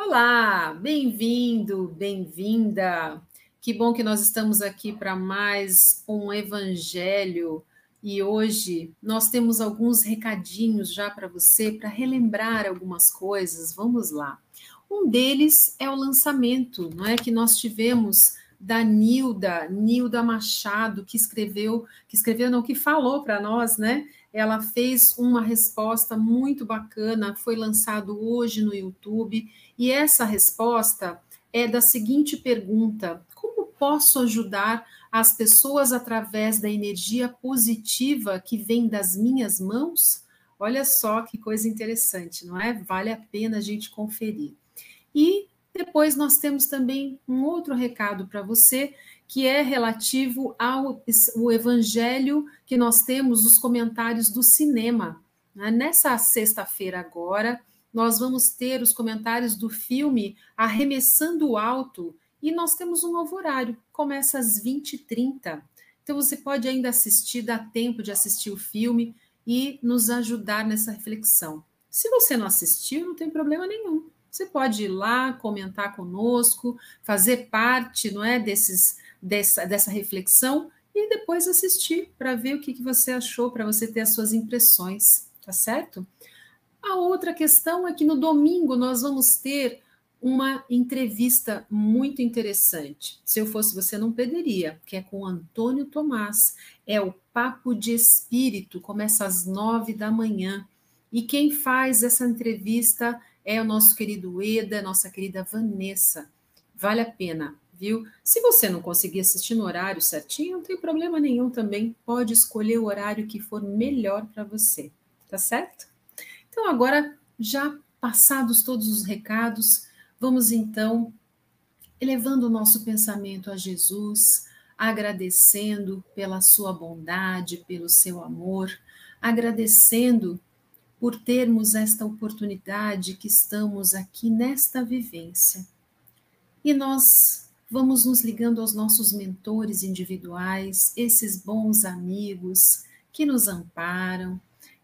Olá, bem-vindo, bem-vinda. Que bom que nós estamos aqui para mais um evangelho e hoje nós temos alguns recadinhos já para você para relembrar algumas coisas. Vamos lá. Um deles é o lançamento, não é que nós tivemos da Nilda, Nilda Machado, que escreveu, que escreveu não, que falou para nós, né? Ela fez uma resposta muito bacana, foi lançado hoje no YouTube, e essa resposta é da seguinte pergunta: como posso ajudar as pessoas através da energia positiva que vem das minhas mãos? Olha só que coisa interessante, não é? Vale a pena a gente conferir. E depois nós temos também um outro recado para você, que é relativo ao o evangelho que nós temos nos comentários do cinema. Né? Nessa sexta-feira agora, nós vamos ter os comentários do filme Arremessando Alto, e nós temos um novo horário, começa às 20h30. Então você pode ainda assistir, dá tempo de assistir o filme e nos ajudar nessa reflexão. Se você não assistiu, não tem problema nenhum. Você pode ir lá, comentar conosco, fazer parte, não é, desses, dessa, dessa reflexão e depois assistir para ver o que, que você achou, para você ter as suas impressões, tá certo? A outra questão é que no domingo nós vamos ter uma entrevista muito interessante. Se eu fosse você, não perderia, que é com Antônio Tomás. É o Papo de Espírito, começa às nove da manhã. E quem faz essa entrevista é o nosso querido Eda, nossa querida Vanessa. Vale a pena, viu? Se você não conseguir assistir no horário certinho, não tem problema nenhum também. Pode escolher o horário que for melhor para você, tá certo? Então, agora, já passados todos os recados, Vamos então elevando o nosso pensamento a Jesus, agradecendo pela sua bondade, pelo seu amor, agradecendo por termos esta oportunidade que estamos aqui nesta vivência. E nós vamos nos ligando aos nossos mentores individuais, esses bons amigos que nos amparam,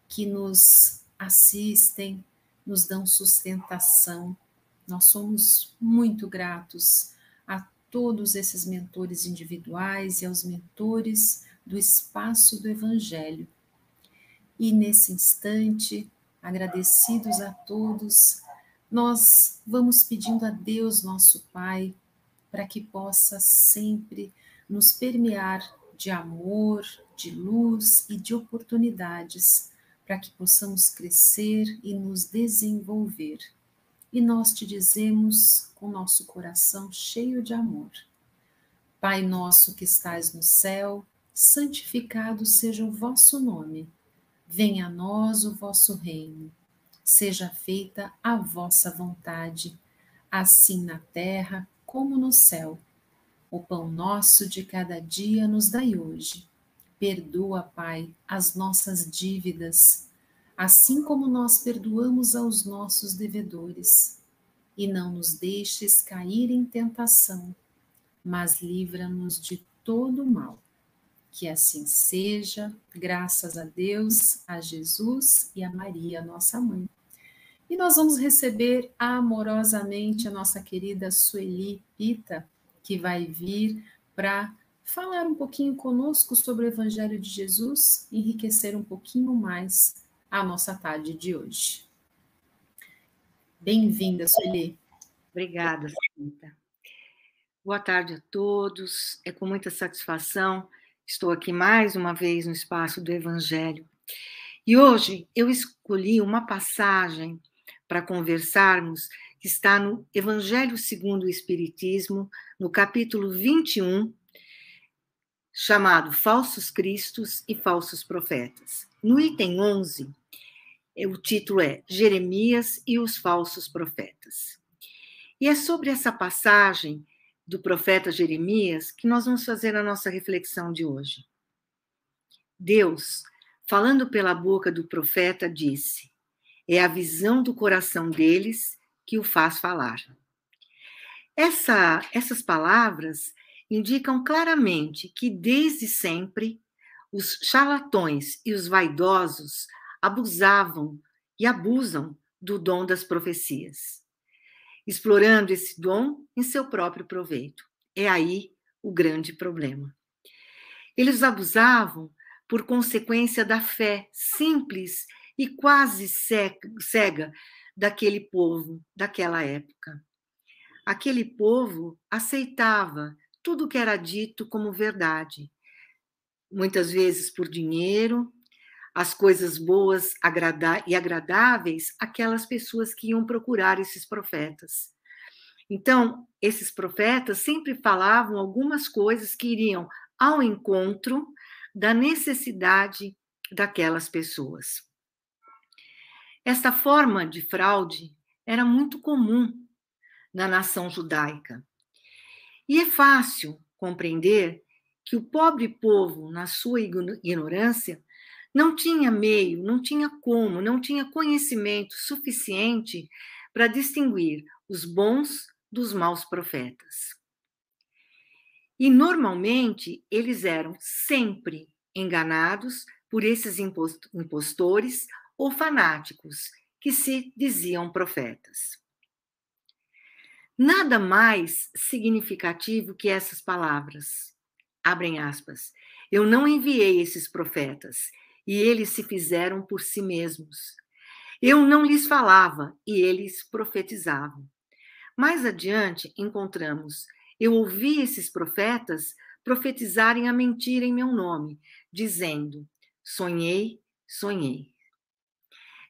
que nos assistem, nos dão sustentação nós somos muito gratos a todos esses mentores individuais e aos mentores do espaço do Evangelho. E nesse instante, agradecidos a todos, nós vamos pedindo a Deus, nosso Pai, para que possa sempre nos permear de amor, de luz e de oportunidades, para que possamos crescer e nos desenvolver e nós te dizemos com nosso coração cheio de amor: Pai nosso que estais no céu, santificado seja o vosso nome. Venha a nós o vosso reino. Seja feita a vossa vontade, assim na terra como no céu. O pão nosso de cada dia nos dai hoje. Perdoa, Pai, as nossas dívidas assim como nós perdoamos aos nossos devedores. E não nos deixes cair em tentação, mas livra-nos de todo mal. Que assim seja, graças a Deus, a Jesus e a Maria, nossa mãe. E nós vamos receber amorosamente a nossa querida Sueli Pita, que vai vir para falar um pouquinho conosco sobre o Evangelho de Jesus, enriquecer um pouquinho mais a nossa tarde de hoje. Bem-vinda, Sueli. Obrigada, Santa. Boa tarde a todos. É com muita satisfação estou aqui mais uma vez no espaço do Evangelho. E hoje eu escolhi uma passagem para conversarmos está no Evangelho segundo o Espiritismo, no capítulo 21, chamado Falsos Cristos e Falsos Profetas. No item 11, o título é Jeremias e os falsos profetas. E é sobre essa passagem do profeta Jeremias que nós vamos fazer a nossa reflexão de hoje. Deus, falando pela boca do profeta, disse: É a visão do coração deles que o faz falar. Essa, essas palavras indicam claramente que, desde sempre, os charlatões e os vaidosos abusavam e abusam do dom das profecias. explorando esse dom em seu próprio proveito. É aí o grande problema. Eles abusavam por consequência da fé simples e quase cega daquele povo daquela época. Aquele povo aceitava tudo que era dito como verdade, muitas vezes por dinheiro, as coisas boas e agradáveis aquelas pessoas que iam procurar esses profetas. Então, esses profetas sempre falavam algumas coisas que iriam ao encontro da necessidade daquelas pessoas. Esta forma de fraude era muito comum na nação judaica. E é fácil compreender que o pobre povo, na sua ignorância, não tinha meio, não tinha como, não tinha conhecimento suficiente para distinguir os bons dos maus profetas. E normalmente eles eram sempre enganados por esses impostores ou fanáticos que se diziam profetas. Nada mais significativo que essas palavras. Abrem aspas. Eu não enviei esses profetas, e eles se fizeram por si mesmos. Eu não lhes falava, e eles profetizavam. Mais adiante, encontramos: Eu ouvi esses profetas profetizarem a mentira em meu nome, dizendo: Sonhei, sonhei.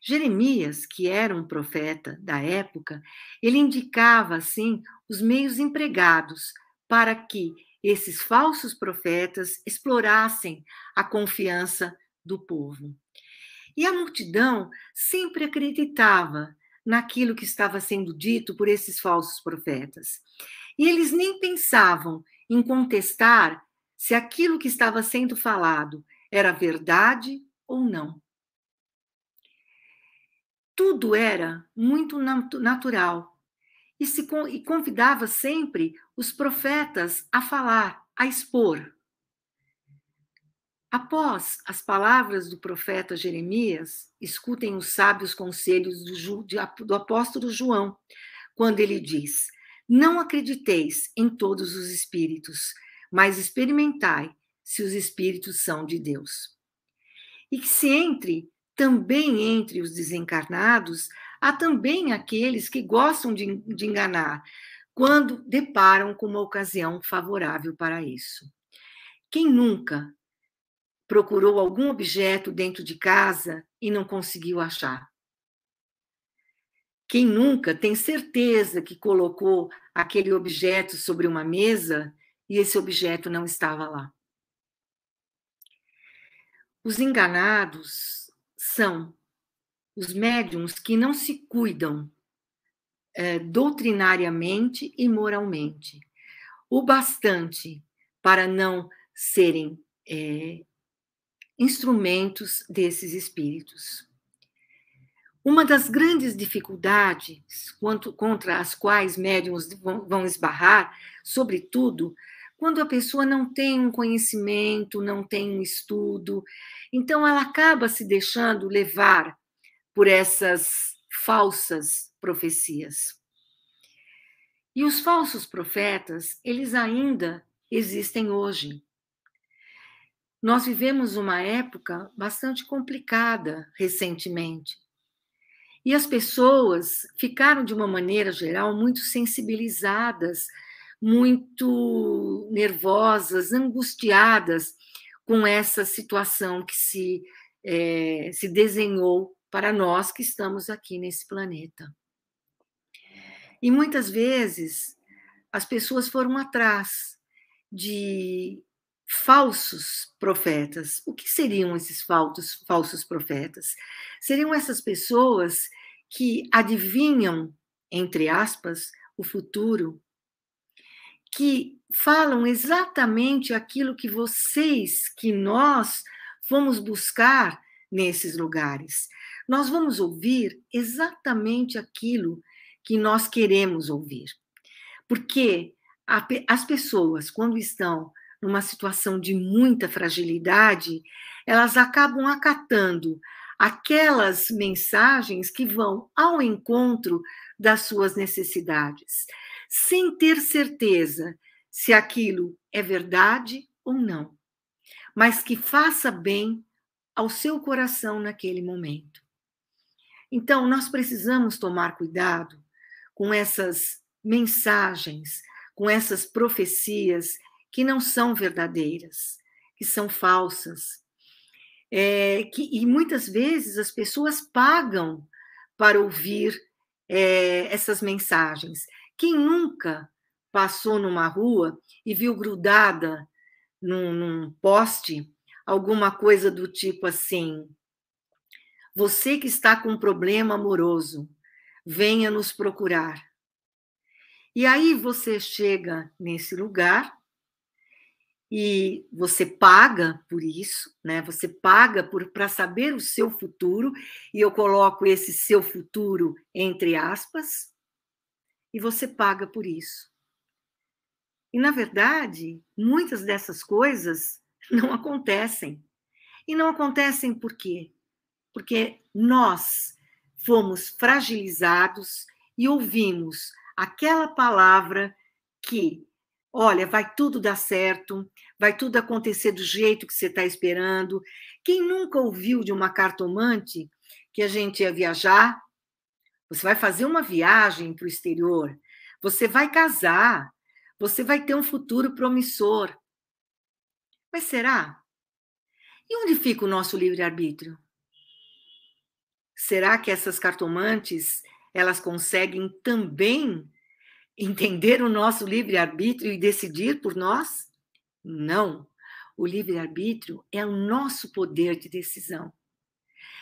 Jeremias, que era um profeta da época, ele indicava assim os meios empregados para que esses falsos profetas explorassem a confiança do povo. E a multidão sempre acreditava naquilo que estava sendo dito por esses falsos profetas. E eles nem pensavam em contestar se aquilo que estava sendo falado era verdade ou não. Tudo era muito natural e, se, e convidava sempre os profetas a falar, a expor. Após as palavras do profeta Jeremias, escutem os sábios conselhos do, do apóstolo João, quando ele diz: Não acrediteis em todos os espíritos, mas experimentai se os espíritos são de Deus. E que se entre também entre os desencarnados, há também aqueles que gostam de, de enganar, quando deparam com uma ocasião favorável para isso. Quem nunca procurou algum objeto dentro de casa e não conseguiu achar. Quem nunca tem certeza que colocou aquele objeto sobre uma mesa e esse objeto não estava lá? Os enganados são os médiums que não se cuidam é, doutrinariamente e moralmente, o bastante para não serem é, instrumentos desses espíritos. Uma das grandes dificuldades quanto, contra as quais médiums vão, vão esbarrar, sobretudo, quando a pessoa não tem um conhecimento, não tem um estudo, então ela acaba se deixando levar por essas falsas profecias. E os falsos profetas, eles ainda existem hoje. Nós vivemos uma época bastante complicada recentemente. E as pessoas ficaram, de uma maneira geral, muito sensibilizadas, muito nervosas, angustiadas com essa situação que se, é, se desenhou para nós que estamos aqui nesse planeta. E muitas vezes as pessoas foram atrás de falsos profetas. O que seriam esses falsos, falsos profetas? Seriam essas pessoas que adivinham, entre aspas, o futuro, que falam exatamente aquilo que vocês, que nós fomos buscar nesses lugares. Nós vamos ouvir exatamente aquilo que nós queremos ouvir. Porque as pessoas, quando estão numa situação de muita fragilidade, elas acabam acatando aquelas mensagens que vão ao encontro das suas necessidades, sem ter certeza se aquilo é verdade ou não, mas que faça bem ao seu coração naquele momento. Então, nós precisamos tomar cuidado com essas mensagens, com essas profecias que não são verdadeiras, que são falsas. É, que, e muitas vezes as pessoas pagam para ouvir é, essas mensagens. Quem nunca passou numa rua e viu grudada num, num poste alguma coisa do tipo assim: Você que está com um problema amoroso, venha nos procurar. E aí você chega nesse lugar e você paga por isso, né? Você paga por para saber o seu futuro, e eu coloco esse seu futuro entre aspas, e você paga por isso. E na verdade, muitas dessas coisas não acontecem. E não acontecem por quê? Porque nós fomos fragilizados e ouvimos aquela palavra que, olha, vai tudo dar certo, vai tudo acontecer do jeito que você está esperando. Quem nunca ouviu de uma cartomante que a gente ia viajar? Você vai fazer uma viagem para o exterior, você vai casar, você vai ter um futuro promissor. Mas será? E onde fica o nosso livre-arbítrio? Será que essas cartomantes elas conseguem também entender o nosso livre-arbítrio e decidir por nós? Não. O livre-arbítrio é o nosso poder de decisão.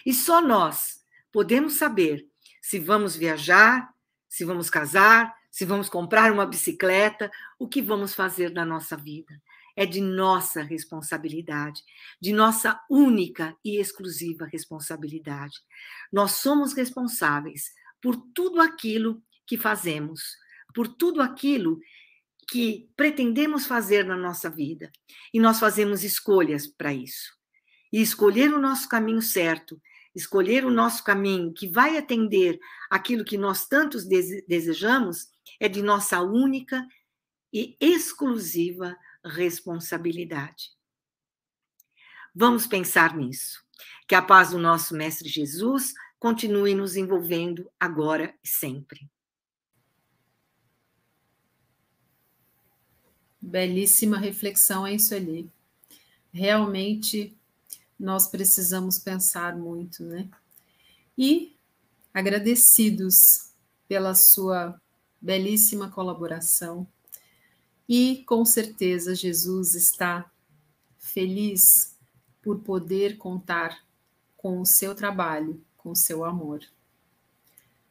E só nós podemos saber se vamos viajar, se vamos casar, se vamos comprar uma bicicleta, o que vamos fazer na nossa vida é de nossa responsabilidade, de nossa única e exclusiva responsabilidade. Nós somos responsáveis por tudo aquilo que fazemos, por tudo aquilo que pretendemos fazer na nossa vida. E nós fazemos escolhas para isso. E escolher o nosso caminho certo, escolher o nosso caminho que vai atender aquilo que nós tantos desejamos, é de nossa única e exclusiva responsabilidade. Vamos pensar nisso. Que a paz do nosso Mestre Jesus continue nos envolvendo agora e sempre. Belíssima reflexão, isso ali. Realmente nós precisamos pensar muito, né? E agradecidos pela sua belíssima colaboração e com certeza Jesus está feliz por poder contar com o seu trabalho, com o seu amor.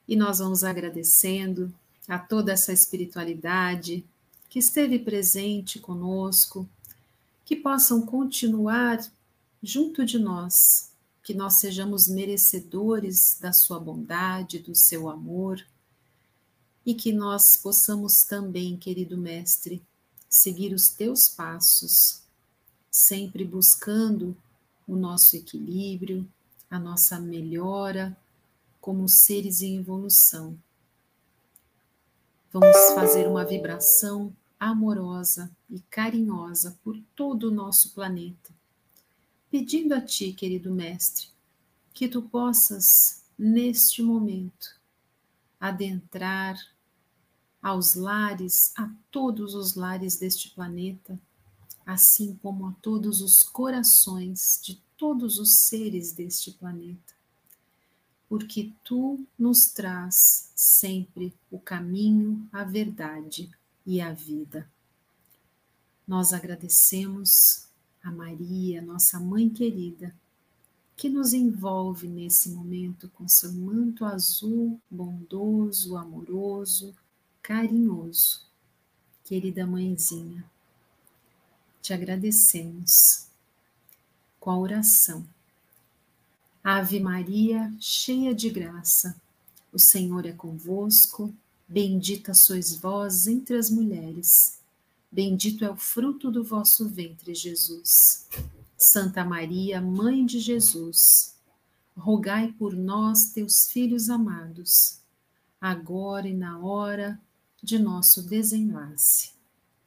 E nós vamos agradecendo a toda essa espiritualidade que esteve presente conosco, que possam continuar junto de nós, que nós sejamos merecedores da sua bondade, do seu amor e que nós possamos também, querido Mestre, seguir os teus passos, sempre buscando o nosso equilíbrio, a nossa melhora como seres em evolução. Vamos fazer uma vibração amorosa e carinhosa por todo o nosso planeta, pedindo a Ti, querido Mestre, que Tu possas, neste momento, adentrar aos lares, a todos os lares deste planeta, assim como a todos os corações de todos os seres deste planeta. Porque tu nos traz sempre o caminho, a verdade e a vida. Nós agradecemos a Maria, nossa mãe querida, que nos envolve nesse momento com seu manto azul, bondoso, amoroso, carinhoso. Querida mãezinha, te agradecemos com a oração. Ave Maria, cheia de graça, o Senhor é convosco, bendita sois vós entre as mulheres, bendito é o fruto do vosso ventre, Jesus. Santa Maria, Mãe de Jesus, rogai por nós, teus filhos amados, agora e na hora de nosso desenlace.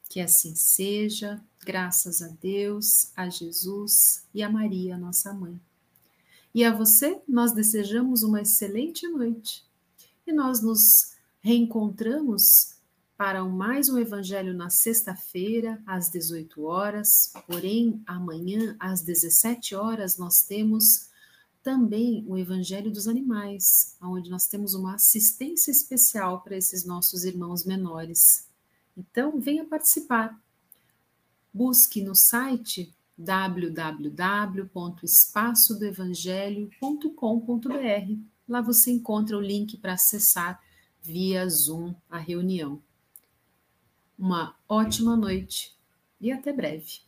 Que assim seja, graças a Deus, a Jesus e a Maria, nossa mãe. E a você, nós desejamos uma excelente noite. E nós nos reencontramos para mais um Evangelho na sexta-feira, às 18 horas. Porém, amanhã, às 17 horas, nós temos também o Evangelho dos Animais, onde nós temos uma assistência especial para esses nossos irmãos menores. Então, venha participar. Busque no site www.espaçodoevangelho.com.br. Lá você encontra o link para acessar via Zoom a reunião. Uma ótima noite e até breve.